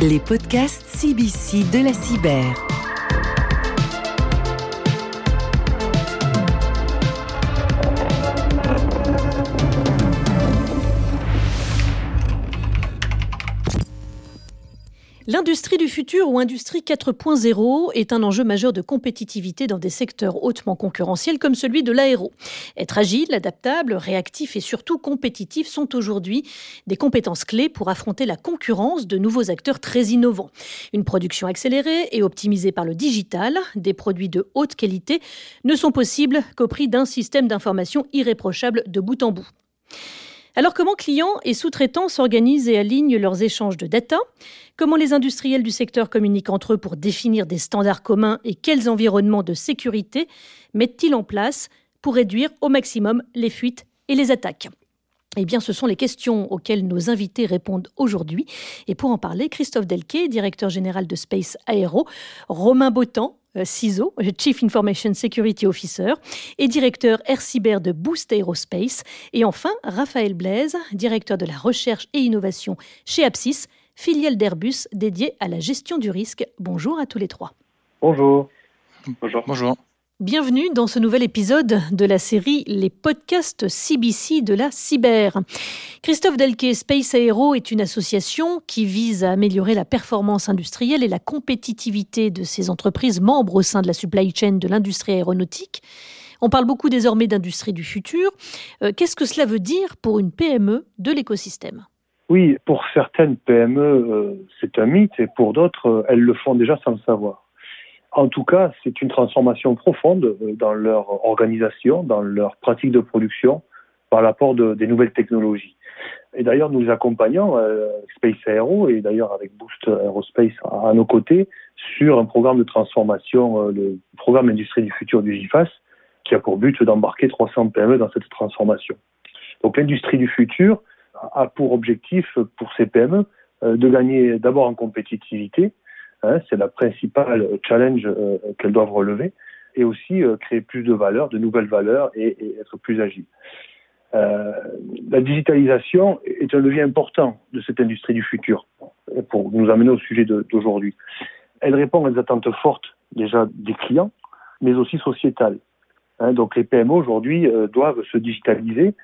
Les podcasts CBC de la cyber. L'industrie du futur ou industrie 4.0 est un enjeu majeur de compétitivité dans des secteurs hautement concurrentiels comme celui de l'aéro. Être agile, adaptable, réactif et surtout compétitif sont aujourd'hui des compétences clés pour affronter la concurrence de nouveaux acteurs très innovants. Une production accélérée et optimisée par le digital, des produits de haute qualité ne sont possibles qu'au prix d'un système d'information irréprochable de bout en bout. Alors comment clients et sous-traitants s'organisent et alignent leurs échanges de data? Comment les industriels du secteur communiquent entre eux pour définir des standards communs et quels environnements de sécurité mettent-ils en place pour réduire au maximum les fuites et les attaques? Eh bien, ce sont les questions auxquelles nos invités répondent aujourd'hui. Et pour en parler, Christophe Delquet, directeur général de Space Aero, Romain Botan, CISO, Chief Information Security Officer, et directeur Air Cyber de Boost Aerospace. Et enfin, Raphaël Blaise, directeur de la recherche et innovation chez Apsis, filiale d'Airbus dédiée à la gestion du risque. Bonjour à tous les trois. Bonjour. Bonjour. Bonjour. Bienvenue dans ce nouvel épisode de la série Les podcasts CBC de la cyber. Christophe Delquet, Space Aero est une association qui vise à améliorer la performance industrielle et la compétitivité de ses entreprises membres au sein de la supply chain de l'industrie aéronautique. On parle beaucoup désormais d'industrie du futur. Euh, qu'est-ce que cela veut dire pour une PME de l'écosystème? Oui, pour certaines PME, euh, c'est un mythe et pour d'autres, euh, elles le font déjà sans le savoir. En tout cas, c'est une transformation profonde euh, dans leur organisation, dans leur pratique de production, par l'apport de, des nouvelles technologies. Et d'ailleurs, nous accompagnons euh, Space Aero et d'ailleurs avec Boost Aerospace à, nos côtés sur un programme de transformation, euh, le programme Industrie du futur du GIFAS, qui a pour but d'embarquer 300 PME dans cette transformation. Donc l'industrie du futur a pour objectif pour ces PME de gagner d'abord en compétitivité, Hein, c'est la principale challenge euh, qu'elles doivent relever et aussi euh, créer plus de valeurs, de nouvelles valeurs et, être plus agiles. Euh, la digitalisation est un levier important de cette industrie du futur pour nous amener au sujet d'aujourd'hui. Elle répond à des attentes fortes déjà des clients, mais aussi sociétales. Hein, donc les PME aujourd'hui doivent se digitaliser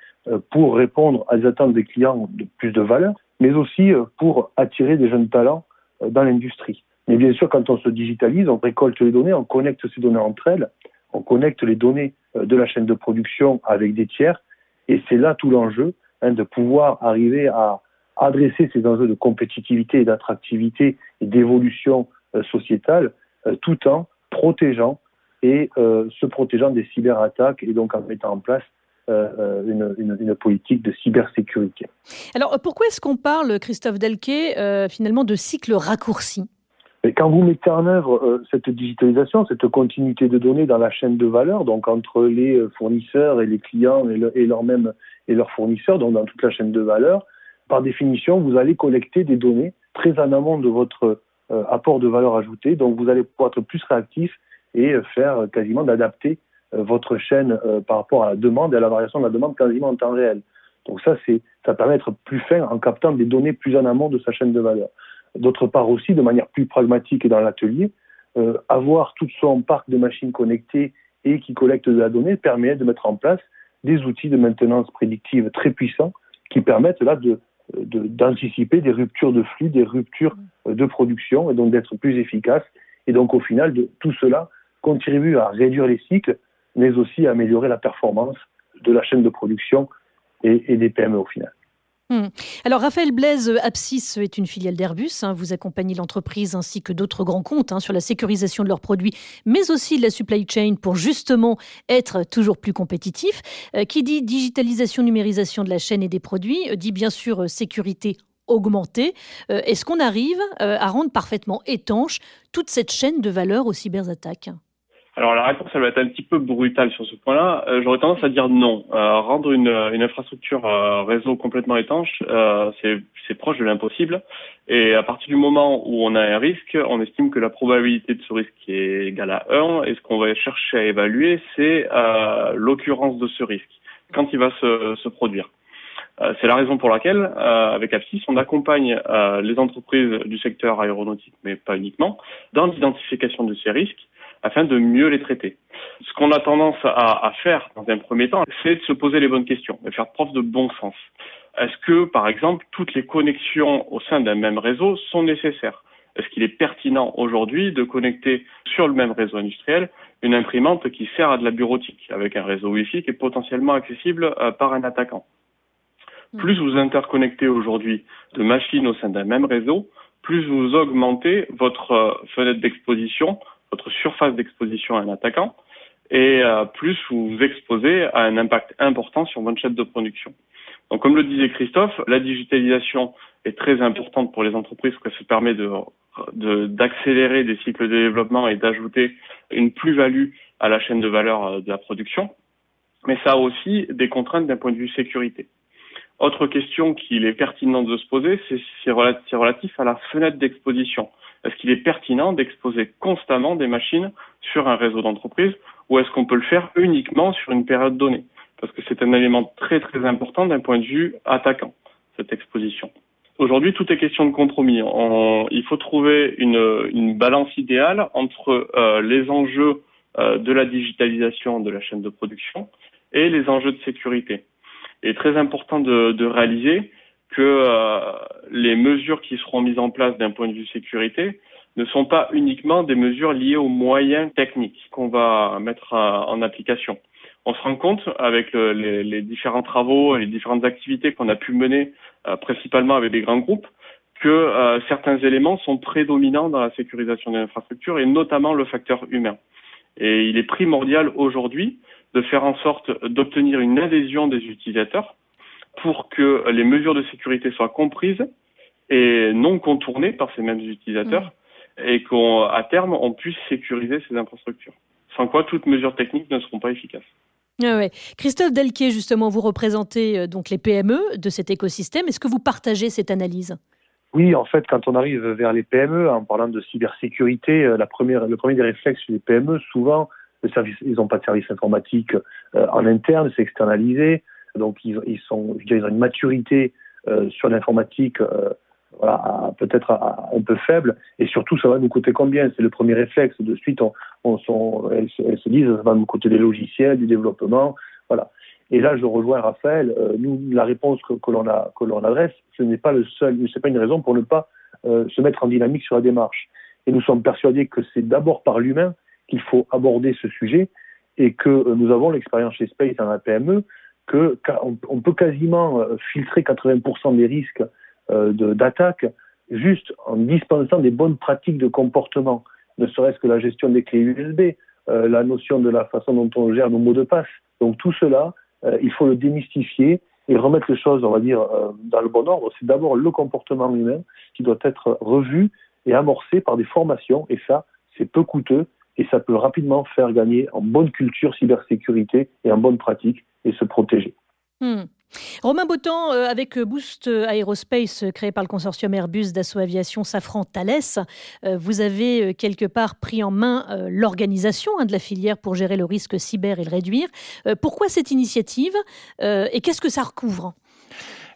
pour répondre à des attentes des clients de plus de valeur, mais aussi pour attirer des jeunes talents dans l'industrie. Mais bien sûr, quand on se digitalise, on récolte les données, on connecte ces données entre elles, on connecte les données euh, de la chaîne de production avec des tiers, et c'est là tout l'enjeu hein, de pouvoir arriver à adresser ces enjeux de compétitivité et d'attractivité et d'évolution euh, sociétale, euh, tout en protégeant et se protégeant des cyberattaques et donc en mettant en place une, politique de cybersécurité. Alors pourquoi est-ce qu'on parle, Christophe Delquet, finalement de cycle raccourci? Quand vous mettez en œuvre euh, cette digitalisation, cette continuité de données dans la chaîne de valeur, donc entre les euh, fournisseurs et les clients et, et, leur même, et leurs fournisseurs, donc dans toute la chaîne de valeur, par définition, vous allez collecter des données très en amont de votre euh, apport de valeur ajoutée, donc vous allez pouvoir être plus réactif et faire quasiment d'adapter votre chaîne par rapport à la demande et à la variation de la demande quasiment en temps réel. Donc ça, c'est, ça permet d'être plus fin en captant des données plus en amont de sa chaîne de valeur. D'autre part aussi, de manière plus pragmatique et dans l'atelier, euh, avoir tout son parc de machines connectées et qui collectent de la donnée permet de mettre en place des outils de maintenance prédictive très puissants qui permettent là de d'anticiper des ruptures de flux, des ruptures euh, de production et donc d'être plus efficace. Et donc au final, de, tout cela contribue à réduire les cycles, mais aussi à améliorer la performance de la chaîne de production et, et des PME au final. Hmm. Alors Raphaël Blaise, Apsis est une filiale d'Airbus. Hein. vous accompagnez l'entreprise ainsi que d'autres grands comptes hein, sur la sécurisation de leurs produits, mais aussi de la supply chain pour justement être toujours plus compétitif. Euh, qui dit digitalisation, numérisation de la chaîne et des produits, euh, dit bien sûr euh, sécurité augmentée. Est-ce qu'on arrive à rendre parfaitement étanche toute cette chaîne de valeur aux cyberattaques alors la réponse, elle va être un petit peu brutale sur ce point-là. Euh, j'aurais tendance à dire non. Euh, rendre une, une infrastructure euh, réseau complètement étanche, c'est proche de l'impossible. Et à partir du moment où on a un risque, on estime que la probabilité de ce risque est égale à 1. Et ce qu'on va chercher à évaluer, c'est l'occurrence de ce risque, quand il va se, se produire. c'est la raison pour laquelle, avec Apsis, on accompagne les entreprises du secteur aéronautique, mais pas uniquement, dans l'identification de ces risques afin de mieux les traiter. Ce qu'on a tendance à, à, faire dans un premier temps, c'est de se poser les bonnes questions, de faire preuve de bon sens. Est-ce que, par exemple, toutes les connexions au sein d'un même réseau sont nécessaires? Est-ce qu'il est pertinent aujourd'hui de connecter sur le même réseau industriel une imprimante qui sert à de la bureautique avec un réseau Wi-Fi qui est potentiellement accessible euh, par un attaquant? Hmm. Plus vous interconnectez aujourd'hui de machines au sein d'un même réseau, plus vous augmentez votre euh, fenêtre d'exposition, votre surface d'exposition à un attaquant, et euh, plus vous vous exposez à un impact important sur votre chaîne de production. Donc, comme le disait Christophe, la digitalisation est très importante pour les entreprises parce que ça permet de d'accélérer des cycles de développement et d'ajouter une plus-value à la chaîne de valeur euh, de la production. Mais ça a aussi des contraintes d'un point de vue sécurité. Autre question qu'il est pertinent de se poser, c'est relatif à la fenêtre d'exposition. Est-ce qu'il est pertinent d'exposer constamment des machines sur un réseau d'entreprise ou est-ce qu'on peut le faire uniquement sur une période donnée? Parce que c'est un élément très très important d'un point de vue attaquant, cette exposition. Aujourd'hui, tout est question de compromis. il faut trouver une, une balance idéale entre euh, les enjeux euh, de la digitalisation de la chaîne de production et les enjeux de sécurité. Est très important de, de réaliser que euh, les mesures qui seront mises en place d'un point de vue sécurité ne sont pas uniquement des mesures liées aux moyens techniques qu'on va mettre en application on se rend compte avec les, différents travaux et les différentes activités qu'on a pu mener, euh, principalement avec des grands groupes, que euh, certains éléments sont prédominants dans la sécurisation des infrastructures et notamment le facteur humain. Et il est primordial aujourd'hui de faire en sorte d'obtenir une adhésion des utilisateurs pour que les mesures de sécurité soient comprises et non contournées par ces mêmes utilisateurs mmh. et qu'à terme on puisse sécuriser ces infrastructures. Sans quoi toutes mesures techniques ne seront pas efficaces. Ah ouais. Christophe Delquier, justement, vous représentez euh, donc les PME de cet écosystème. Est-ce que vous partagez cette analyse? Oui, en fait, quand on arrive vers les PME, en parlant de cybersécurité, euh, la première, le premier des réflexes chez les PME, souvent, ils n'ont pas de service informatique euh, en interne, c'est externalisé. Donc, ils, ont une maturité sur l'informatique voilà, peut-être un peu faible, et surtout ça va nous coûter combien? C'est le premier réflexe. De suite, on, elles, se disent ça va nous coûter des logiciels, du développement. Et là, je rejoins Raphaël. Euh, nous, la réponse que, l'on adresse, ce n'est pas une raison pour ne pas euh, se mettre en dynamique sur la démarche. Et nous sommes persuadés que c'est d'abord par l'humain qu'il faut aborder ce sujet, et que euh, nous avons l'expérience chez Space dans la PME, que on peut quasiment filtrer 80% des risques euh, d'attaque juste en dispensant des bonnes pratiques de comportement, ne serait-ce que la gestion des clés USB, euh, la notion de la façon dont on gère nos mots de passe. Donc tout cela, euh, il faut le démystifier et remettre les choses, on va dire, dans le bon ordre. C'est d'abord le comportement humain qui doit être revu et amorcé par des formations, et ça, c'est peu coûteux et ça peut rapidement faire gagner en bonne culture cybersécurité et en bonne pratique et se protéger. Hmm. Romain Bottan, euh, avec Boost Aerospace euh, créé par le consortium Airbus d'Assaut Aviation Safran Thales, euh, vous avez quelque part pris en main l'organisation hein, de la filière pour gérer le risque cyber et le réduire. Pourquoi cette initiative et qu'est-ce que ça recouvre?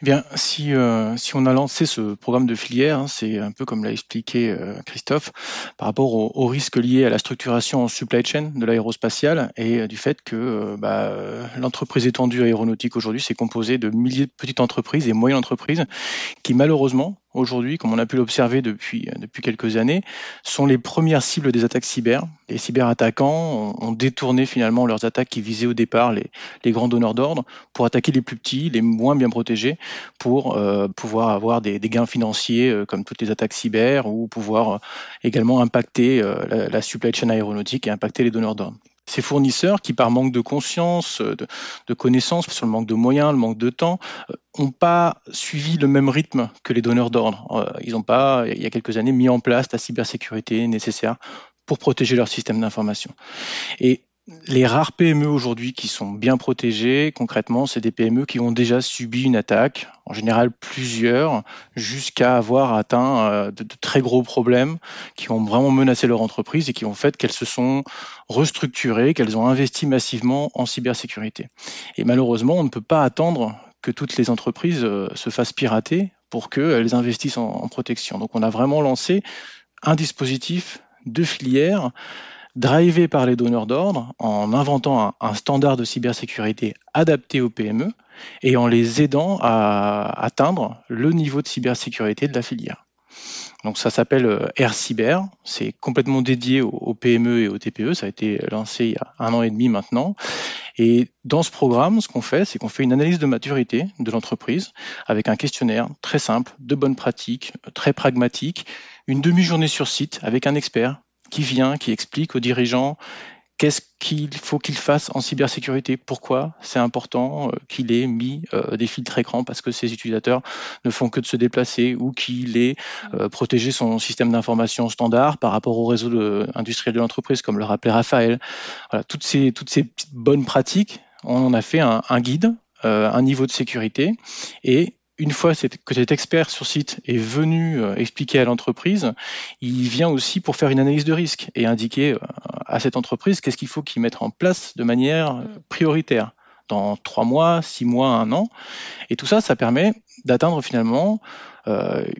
Eh bien, si, euh, si on a lancé ce programme de filière, hein, c'est un peu comme l'a expliqué euh, Christophe, par rapport aux, risques liés à la structuration en supply chain de l'aérospatiale et euh, du fait que bah, l'entreprise étendue aéronautique aujourd'hui, c'est composé de milliers de petites entreprises et moyennes entreprises qui malheureusement aujourd'hui, comme on a pu l'observer depuis, depuis quelques années, sont les premières cibles des attaques cyber. Les cyberattaquants ont, détourné finalement leurs attaques qui visaient au départ les, les grands donneurs d'ordre pour attaquer les plus petits, les moins bien protégés, pour euh, pouvoir avoir des, des gains financiers euh, comme toutes les attaques cyber ou pouvoir euh, également impacter la, la supply chain aéronautique et impacter les donneurs d'ordre ces fournisseurs qui, par manque de conscience, de, de, connaissances, sur le manque de moyens, le manque de temps, n'ont pas suivi le même rythme que les donneurs d'ordre. Euh, ils n'ont pas, il y a quelques années, mis en place la cybersécurité nécessaire pour protéger leur système d'information. Les rares PME aujourd'hui qui sont bien protégées, concrètement, c'est des PME qui ont déjà subi une attaque, en général plusieurs, jusqu'à avoir atteint euh, de, très gros problèmes qui ont vraiment menacé leur entreprise et qui ont fait qu'elles se sont restructurées, qu'elles ont investi massivement en cybersécurité. Et malheureusement, on ne peut pas attendre que toutes les entreprises se fassent pirater pour qu'elles investissent en, protection. Donc on a vraiment lancé un dispositif de filière drivé par les donneurs d'ordre en inventant un, standard de cybersécurité adapté aux PME et en les aidant à atteindre le niveau de cybersécurité de la filière. Donc ça s'appelle euh, Air Cyber, c'est complètement dédié aux PME et aux TPE, ça a été lancé il y a un an et demi maintenant. Et dans ce programme, ce qu'on fait, c'est qu'on fait une analyse de maturité de l'entreprise avec un questionnaire très simple, de bonnes pratiques, très pragmatique, une demi-journée sur site avec un expert qui vient, qui explique aux dirigeants qu'est-ce qu'il faut qu'il fasse en cybersécurité, pourquoi c'est important euh, qu'il ait mis euh, des filtres écrans parce que ses utilisateurs ne font que de se déplacer ou qu'il ait euh, protégé son système d'information standard par rapport au réseau industriel de l'entreprise, comme le rappelait Raphaël. Voilà, toutes ces, toutes ces petites bonnes pratiques, on en a fait un, un guide, un niveau de sécurité et une fois que cet expert sur site est venu euh, expliquer à l'entreprise, il vient aussi pour faire une analyse de risque et indiquer euh, à cette entreprise qu'est-ce qu'il faut qu'il mette en place de manière euh, prioritaire dans trois mois, six mois, un an. Et tout ça, ça permet d'atteindre finalement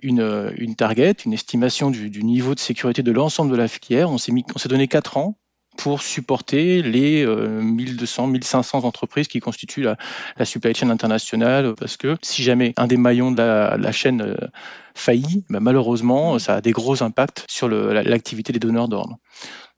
une, une, target, une estimation du, niveau de sécurité de l'ensemble de la filière. On s'est donné quatre ans pour supporter les 1200, euh, 1500 entreprises qui constituent la, supply chain internationale. Parce que si jamais un des maillons de la, chaîne euh, faillit, ben malheureusement, ça a des gros impacts sur l'activité des donneurs d'ordre.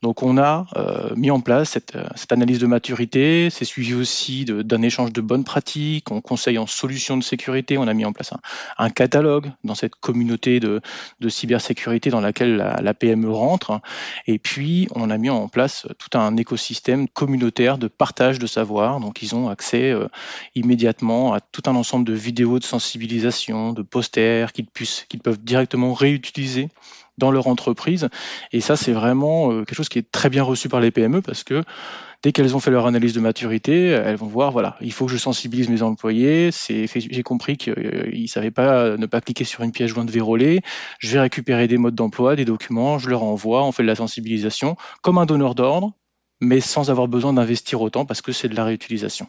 Donc on a euh, mis en place cette, euh, cette analyse de maturité, c'est suivi aussi d'un échange de bonnes pratiques, on conseille en solutions de sécurité, on a mis en place un, un catalogue dans cette communauté de, de cybersécurité dans laquelle la, la, PME rentre, et puis on a mis en place tout un écosystème communautaire de partage de savoir, donc ils ont accès euh, immédiatement à tout un ensemble de vidéos de sensibilisation, de posters qu'ils qu'ils peuvent directement réutiliser dans leur entreprise. Et ça, c'est vraiment euh, quelque chose qui est très bien reçu par les PME parce que dès qu'elles ont fait leur analyse de maturité, elles vont voir, voilà, il faut que je sensibilise mes employés. J'ai compris qu'ils ne savaient pas ne pas cliquer sur une pièce jointe verrouillée. Je vais récupérer des modes d'emploi, des documents, je leur envoie, on fait de la sensibilisation comme un donneur d'ordre mais sans avoir besoin d'investir autant parce que c'est de la réutilisation.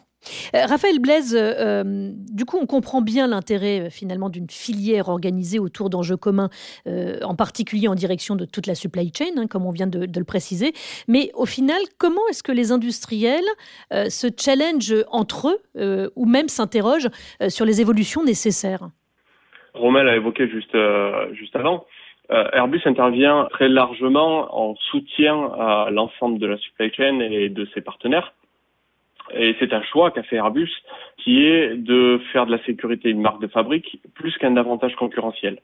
Euh, Raphaël Blaise, euh, du coup, on comprend bien l'intérêt euh, finalement d'une filière organisée autour d'enjeux communs, en particulier en direction de toute la supply chain, hein, comme on vient de, le préciser. Mais au final, comment est-ce que les industriels se challengent entre eux ou même s'interrogent sur les évolutions nécessaires? Romain l'a évoqué juste, juste avant. Euh, Airbus intervient très largement en soutien à l'ensemble de la supply chain et de ses partenaires. Et c'est un choix qu'a fait Airbus qui est de faire de la sécurité une marque de fabrique plus qu'un avantage concurrentiel.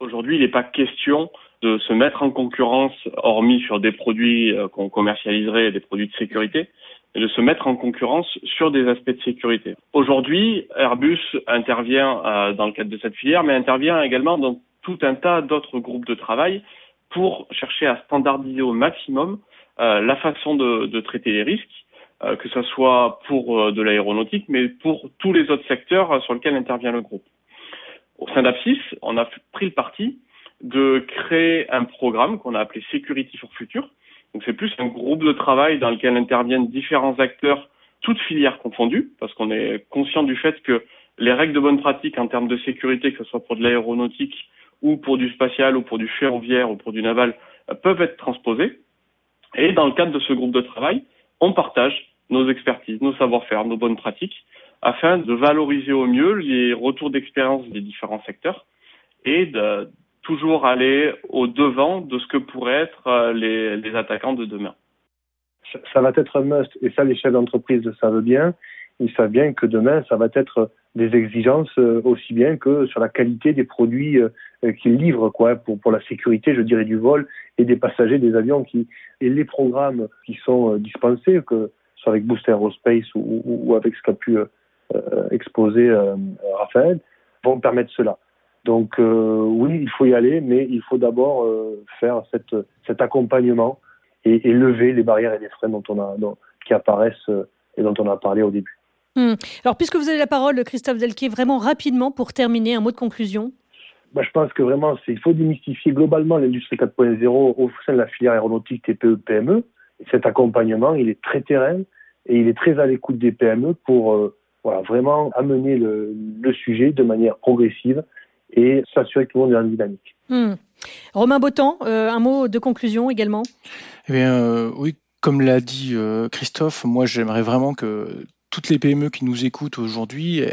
Aujourd'hui, il n'est pas question de se mettre en concurrence, hormis sur des produits euh, qu'on commercialiserait, des produits de sécurité, mais de se mettre en concurrence sur des aspects de sécurité. Aujourd'hui, Airbus intervient euh, dans le cadre de cette filière, mais intervient également dans tout un tas d'autres groupes de travail pour chercher à standardiser au maximum euh, la façon de, traiter les risques, euh, que ce soit pour euh, de l'aéronautique, mais pour tous les autres secteurs sur lesquels intervient le groupe. Au sein d'Apsis, on a pris le parti de créer un programme qu'on a appelé Security for Future. Donc c'est plus un groupe de travail dans lequel interviennent différents acteurs, toutes filières confondues, parce qu'on est conscient du fait que les règles de bonne pratique en termes de sécurité, que ce soit pour de l'aéronautique ou pour du spatial ou pour du ferroviaire ou pour du naval euh, peuvent être transposées. Et dans le cadre de ce groupe de travail, on partage nos expertises, nos savoir-faire, nos bonnes pratiques, afin de valoriser au mieux les retours d'expérience des différents secteurs et de toujours aller au devant de ce que pourraient être euh, les, les attaquants de demain. Ça va être un must, et ça les chefs d'entreprise le savent bien. Ils savent bien que demain, ça va être des exigences euh, aussi bien que sur la qualité des produits euh, qu'ils livrent, quoi, pour, pour la sécurité, je dirais, du vol et des passagers des avions qui, et les programmes qui sont euh, dispensés, que ce soit avec Boost Aerospace ou, avec ce qu'a pu exposer Raphaël, vont permettre cela. Donc oui, il faut y aller, mais il faut d'abord faire cette, cet accompagnement et, lever les barrières et les freins dont on a, qui apparaissent et dont on a parlé au début. Hmm. Alors, puisque vous avez la parole, Christophe Delquier, vraiment rapidement pour terminer, un mot de conclusion. Bah, je pense que vraiment, il faut démystifier globalement l'industrie 4.0 au sein de la filière aéronautique TPE PME. cet accompagnement, il est très terrain et il est très à l'écoute des PME pour euh, Voilà, vraiment amener le, sujet de manière progressive et s'assurer que tout le monde est en dynamique. Hmm. Romain Botan, euh, un mot de conclusion également? Eh bien, euh, Oui, comme l'a dit euh, Christophe, moi j'aimerais vraiment que toutes les PME qui nous écoutent aujourd'hui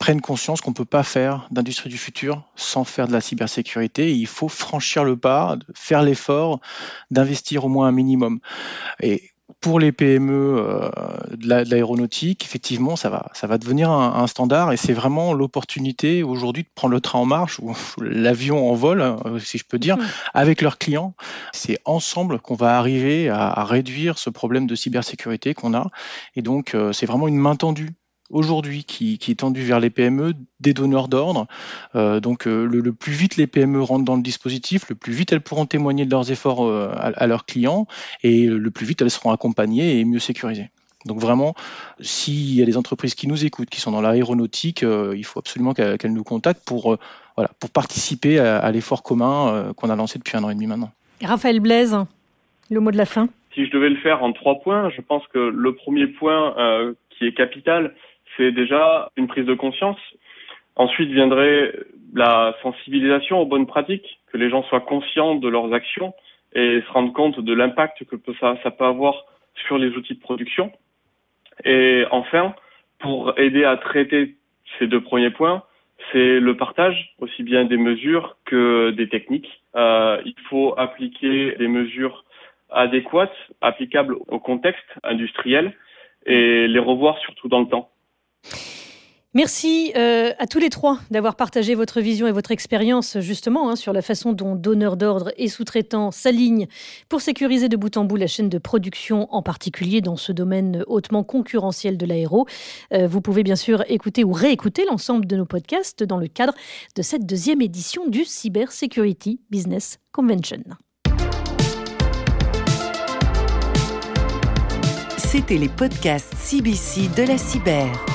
prennent conscience qu'on ne peut pas faire d'industrie du futur sans faire de la cybersécurité. il faut franchir le pas, faire l'effort d'investir au moins un minimum. Pour les PME euh, de l'aéronautique, effectivement, ça va, ça va devenir un, standard et c'est vraiment l'opportunité aujourd'hui de prendre le train en marche ou l'avion en vol, hein, si je peux dire, avec leurs clients. C'est ensemble qu'on va arriver à, réduire ce problème de cybersécurité qu'on a. Et donc, euh, c'est vraiment une main tendue aujourd'hui qui, est tendu vers les PME, des donneurs d'ordre. Euh, donc euh, le, plus vite les PME rentrent dans le dispositif, le plus vite elles pourront témoigner de leurs efforts euh, à, leurs clients et le plus vite elles seront accompagnées et mieux sécurisées. Donc vraiment, s'il y a des entreprises qui nous écoutent, qui sont dans l'aéronautique, il faut absolument qu'elles nous contactent pour, voilà, pour participer à, l'effort commun qu'on a lancé depuis un an et demi maintenant. Raphaël Blaise, le mot de la fin. Si je devais le faire en trois points, je pense que le premier point qui est capital, c'est déjà une prise de conscience. Ensuite viendrait la sensibilisation aux bonnes pratiques, que les gens soient conscients de leurs actions et se rendent compte de l'impact que ça, peut avoir sur les outils de production. Et enfin, pour aider à traiter ces deux premiers points, c'est le partage aussi bien des mesures que des techniques. Euh, il faut appliquer des mesures adéquates, applicables au contexte industriel et les revoir surtout dans le temps. Merci euh, à tous les trois d'avoir partagé votre vision et votre expérience justement hein, sur la façon dont donneurs d'ordre et sous-traitants s'alignent pour sécuriser de bout en bout la chaîne de production, en particulier dans ce domaine hautement concurrentiel de l'aéro. Euh, vous pouvez bien sûr écouter ou réécouter l'ensemble de nos podcasts dans le cadre de cette deuxième édition du Cyber Security Business Convention. C'était les podcasts CBC de la cyber.